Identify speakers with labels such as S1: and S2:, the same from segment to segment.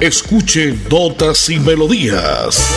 S1: Escuche Notas y Melodías.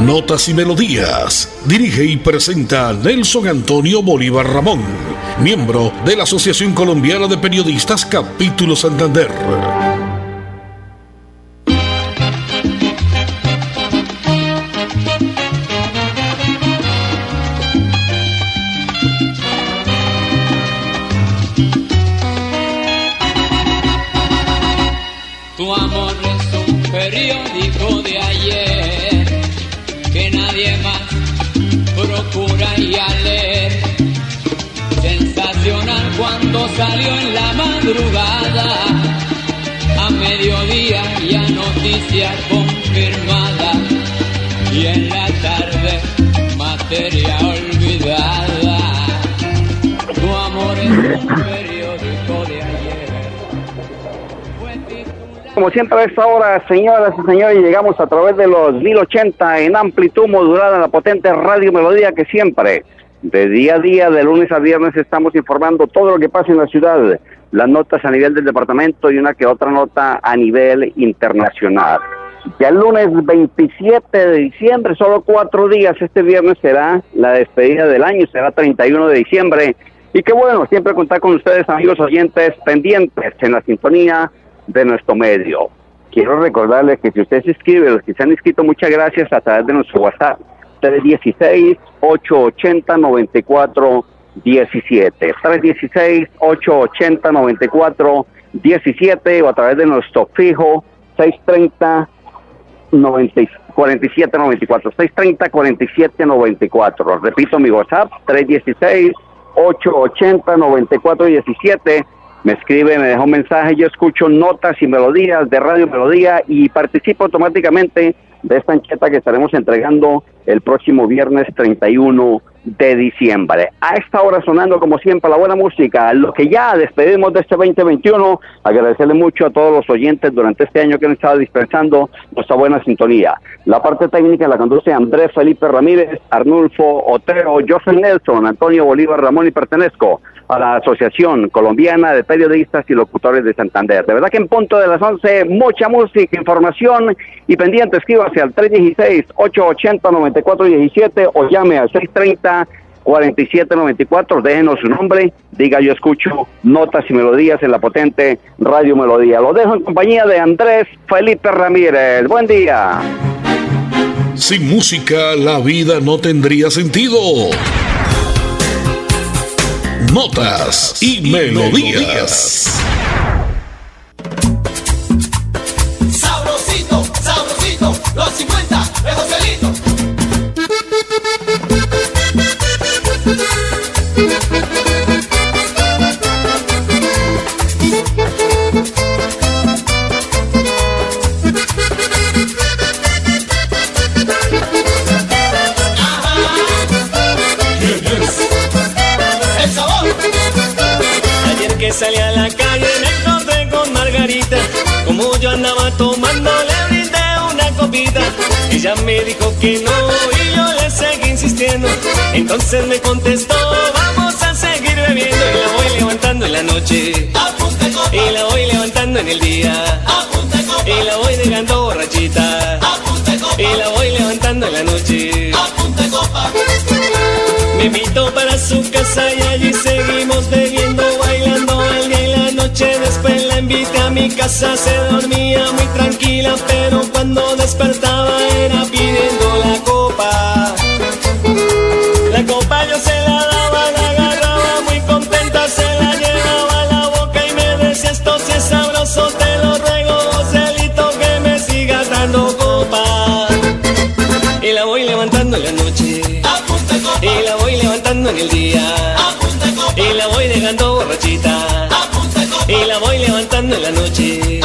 S1: Notas y Melodías. Dirige y presenta Nelson Antonio Bolívar Ramón, miembro de la Asociación Colombiana de Periodistas Capítulo Santander.
S2: Salió en la madrugada, a mediodía ya noticia confirmada, y en la tarde materia olvidada. Tu amor es un periódico de ayer.
S3: Como siempre a esta hora, señoras y señores, llegamos a través de los 1080 en amplitud modulada, la potente radio melodía que siempre de día a día, de lunes a viernes, estamos informando todo lo que pasa en la ciudad, las notas a nivel del departamento y una que otra nota a nivel internacional. Ya el lunes 27 de diciembre, solo cuatro días, este viernes será la despedida del año, será 31 de diciembre. Y qué bueno, siempre contar con ustedes, amigos oyentes, pendientes en la sintonía de nuestro medio. Quiero recordarles que si usted se inscribe, los que se han inscrito, muchas gracias a través de nuestro WhatsApp 316-880-9417. 316-880-9417 o a través de nuestro fijo 630 47 94 630 47 94 repito mi WhatsApp 316 880 94 17 me escribe, me deja un mensaje, yo escucho notas y melodías de Radio Melodía y participo automáticamente de esta enqueta que estaremos entregando el próximo viernes 31 de diciembre. A esta hora sonando como siempre la buena música, lo que ya despedimos de este 2021, agradecerle mucho a todos los oyentes durante este año que han estado dispensando nuestra buena sintonía. La parte técnica la conduce Andrés Felipe Ramírez, Arnulfo Otero, José Nelson, Antonio Bolívar Ramón y pertenezco a la Asociación Colombiana de Periodistas y Locutores de Santander. De verdad que en punto de las 11, mucha música, información y pendiente, escríbase al 316-880-9417 o llame al 630-4794, déjenos su nombre, diga yo escucho notas y melodías en la potente Radio Melodía. Lo dejo en compañía de Andrés Felipe Ramírez. Buen día.
S1: Sin música la vida no tendría sentido notas y, melodías.
S4: Ella me dijo que no y yo le seguí insistiendo. Entonces me contestó, vamos a seguir bebiendo. Y la voy levantando en la noche. Y la voy levantando en el día. Y la voy dejando borrachita. Y la voy levantando en la noche. Me invitó para su casa y allí seguimos bebiendo, bailando el día y la noche. Después la invité a mi casa, se dormía muy tranquila, pero cuando despertaba en el día. Y la voy dejando borrachita. Y la voy levantando en la noche.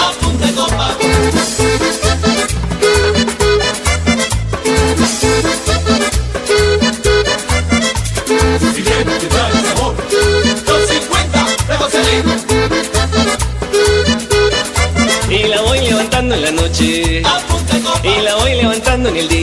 S5: Y la voy levantando en la noche. Y la voy levantando en
S4: el día.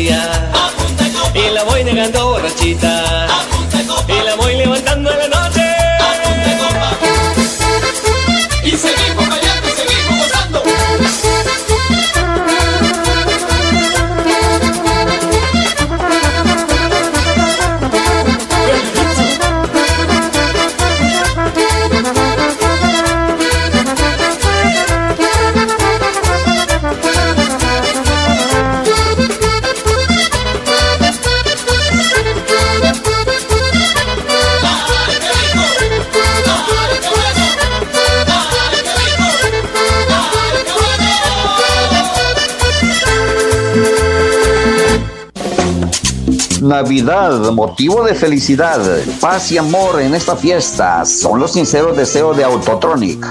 S6: Navidad, motivo de felicidad, paz y amor en esta fiesta son los sinceros deseos de Autotronic,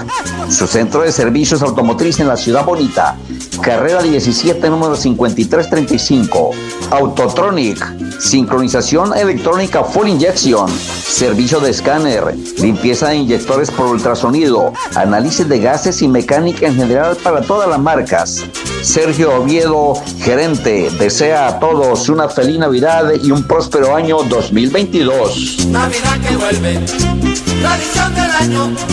S6: su centro de servicios automotriz en la ciudad bonita. Carrera 17, número 5335. Autotronic, sincronización electrónica full injection, servicio de escáner, limpieza de inyectores por ultrasonido, análisis de gases y mecánica en general para todas las marcas. Sergio Oviedo, gerente, desea a todos una feliz Navidad y un próspero año 2022.
S4: Navidad que vuelve, tradición del año, unos.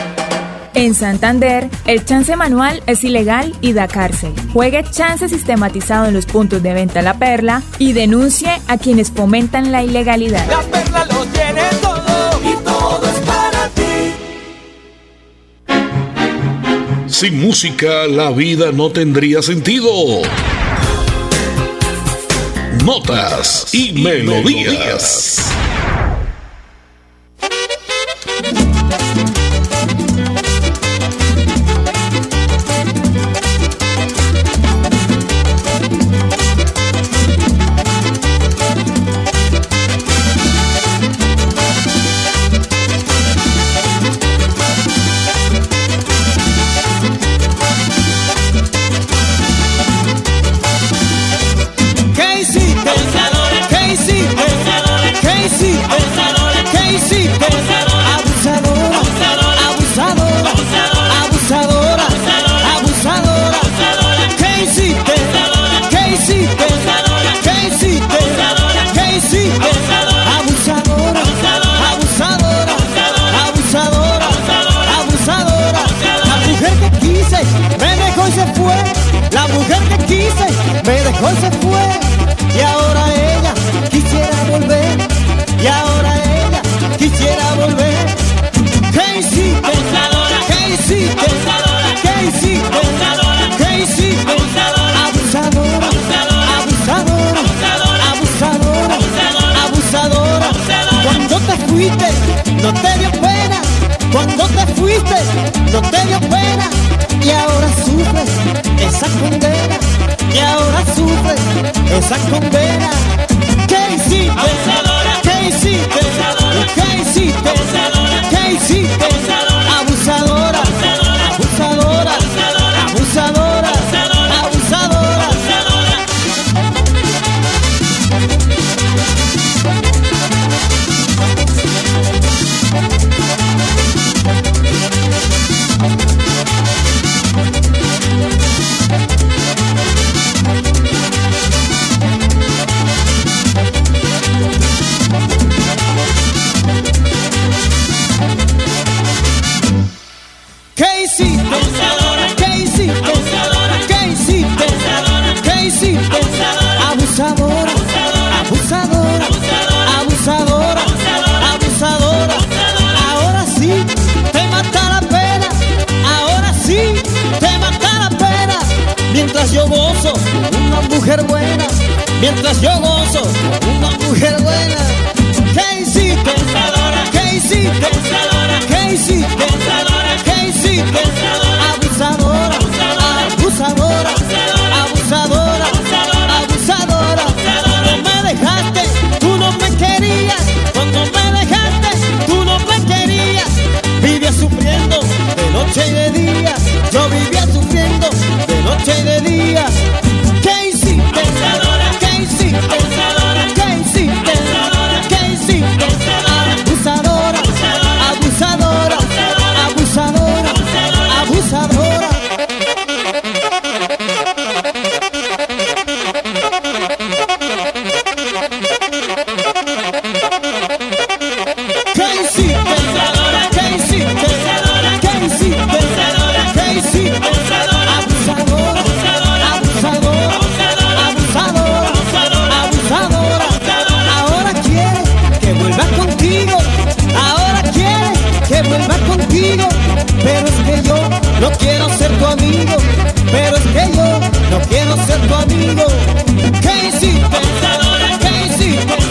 S7: En Santander, el chance manual es ilegal y da cárcel. Juegue chance sistematizado en los puntos de venta La Perla y denuncie a quienes fomentan la ilegalidad.
S5: La perla lo tiene todo.
S4: Y todo es para ti.
S1: Sin música la vida no tendría sentido. Notas y, melodías.
S5: ¿Qué esa condena. Mientras yo gozo una mujer buena. ¿Qué hiciste? ¿Qué hiciste? ¿Qué hiciste? ¿Qué pero es que yo no quiero ser tu amigo, pero es que yo no quiero ser tu amigo. ¿Qué hiciste? ¿Qué?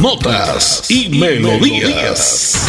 S1: Notas y, melodías.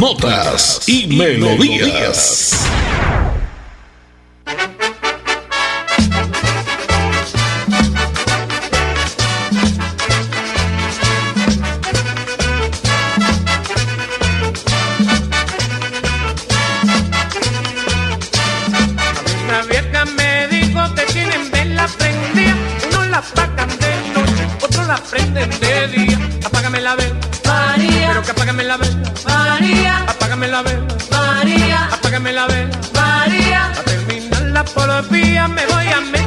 S1: Notas y melodías.
S8: La vieja me
S2: dijo,
S8: te quieren ver la
S2: prendida,
S8: no la pagan de noche, otro la prenden de
S2: día.
S8: Apágame la vela,
S2: María,
S8: pero que apágame la vela.
S2: María,
S8: Apágame la vela,
S2: María,
S8: apágame la vela. María, A terminar la policía me voy a meter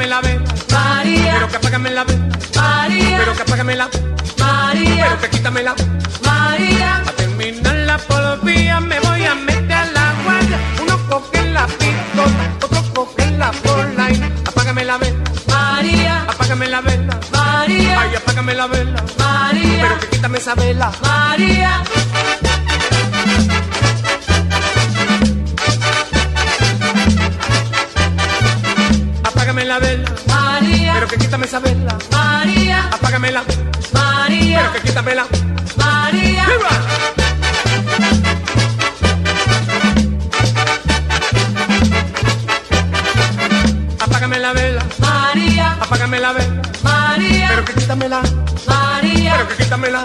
S8: Apágame la vela,
S2: María,
S8: pero que apágame la vela.
S2: María,
S8: Pero que apágame la,
S2: María,
S8: pero que quítamela.
S2: María,
S8: A terminar la policía me voy a meter a la guardia. Uno coge la pistola, otro coge la polaina. Apágame la vela,
S2: María,
S8: apágame la vela.
S2: María,
S8: Ay, apágame la vela.
S2: María,
S8: Pero que quítame esa vela.
S2: María.
S8: Quítame esa vela.
S2: María,
S8: Apágamela.
S2: María,
S8: Pero que quítamela.
S2: María.
S8: ¡Viva! Apágame la vela.
S2: María,
S8: Apágame la vela.
S2: María,
S8: Pero que quítamela.
S2: María,
S8: Pero que quítamela.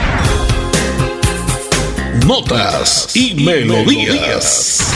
S1: Notas y melodías.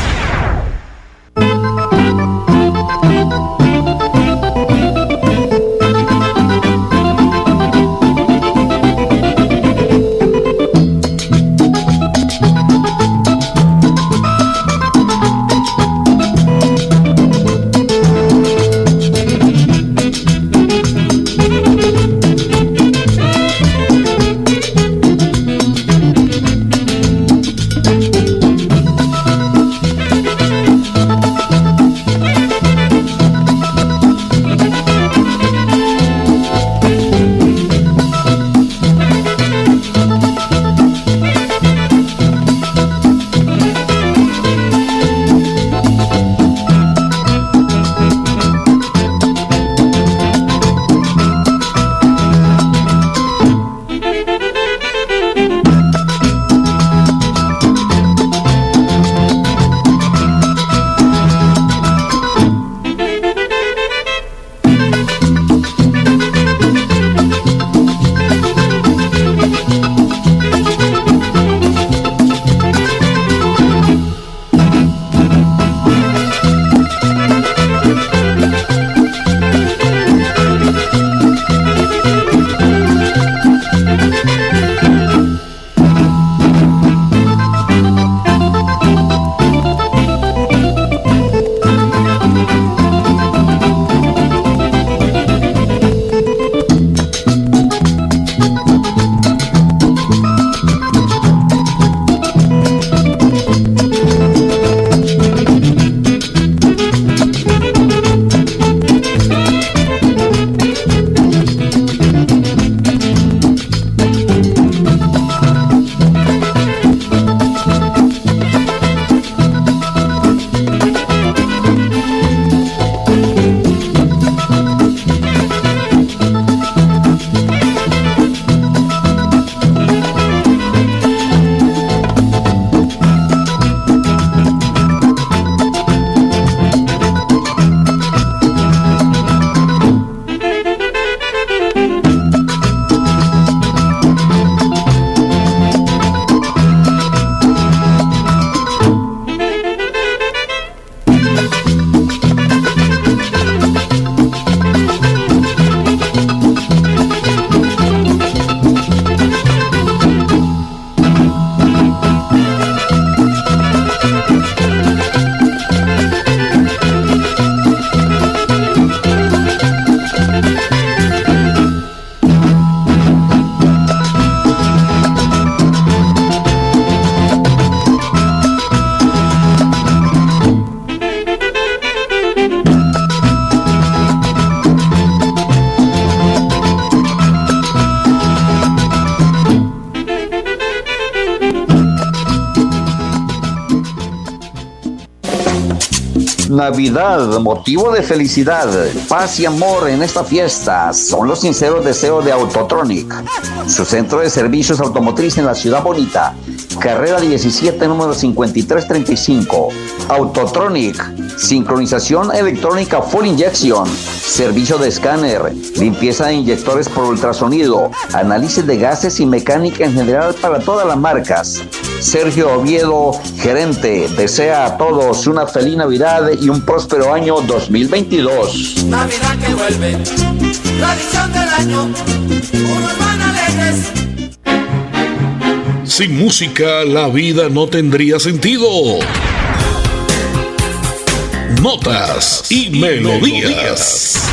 S6: Navidad, motivo de felicidad, paz y amor en esta fiesta son los sinceros deseos de Autotronic, su centro de servicios automotriz en la ciudad bonita. Carrera 17, número 5335. Autotronic, sincronización electrónica full injection, servicio de escáner, limpieza de inyectores por ultrasonido, análisis de gases y mecánica en general para todas las marcas. Sergio Oviedo, gerente, desea a todos una feliz Navidad y un próspero año 2022.
S9: Navidad que vuelve, tradición del año.
S10: Sin música la vida no tendría sentido. Notas y, melodías.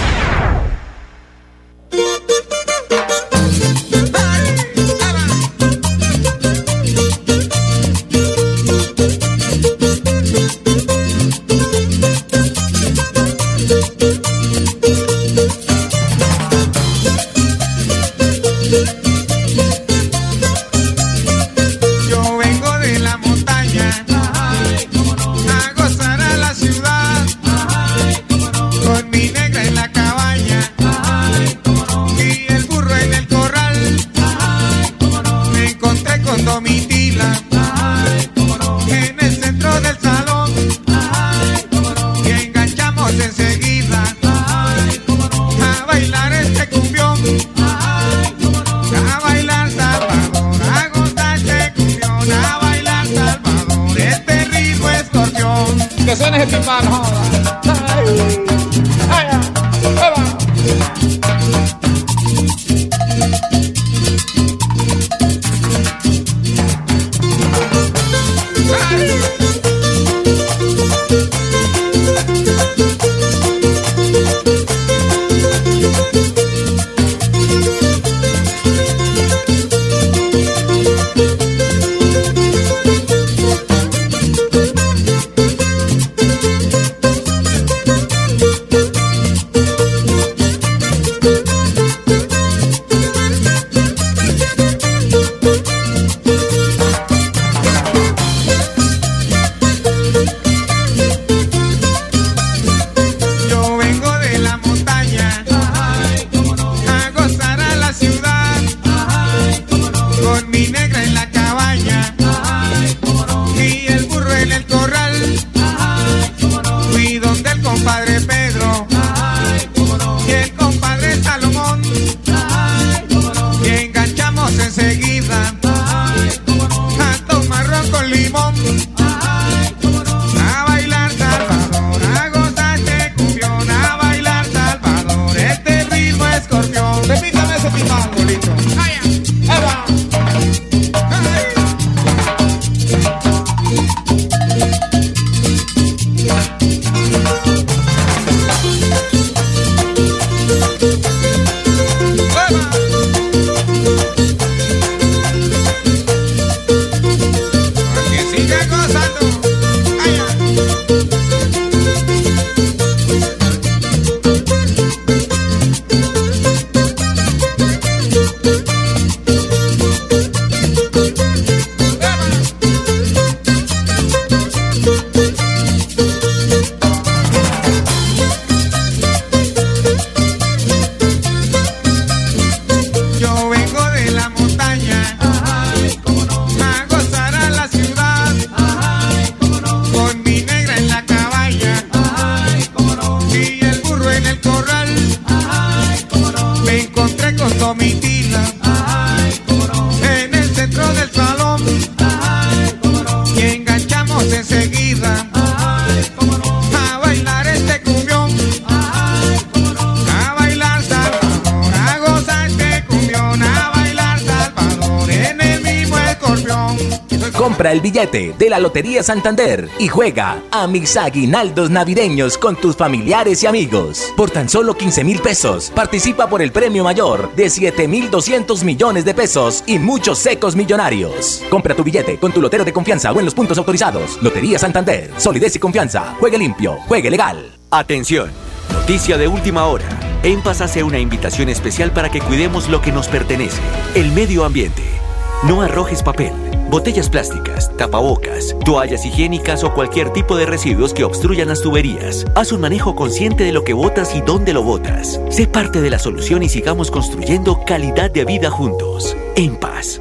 S11: El billete de la Lotería Santander y juega a mis aguinaldos navideños con tus familiares y amigos. Por tan solo 15 mil pesos, participa por el premio mayor de 7 mil 200 millones de pesos y muchos secos millonarios. Compra tu billete con tu lotero de confianza o en los puntos autorizados. Lotería Santander, solidez y confianza. Juegue limpio, juegue legal.
S12: Atención, noticia de última hora. En Paz hace una invitación especial para que cuidemos lo que nos pertenece, el medio ambiente. No arrojes papel, botellas plásticas, tapabocas, toallas higiénicas o cualquier tipo de residuos que obstruyan las tuberías. Haz un manejo consciente de lo que botas y dónde lo botas. Sé parte de la solución y sigamos construyendo calidad de vida juntos. En paz.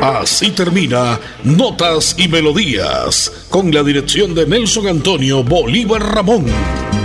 S1: Así termina Notas y Melodías, con la dirección de Nelson Antonio Bolívar Ramón.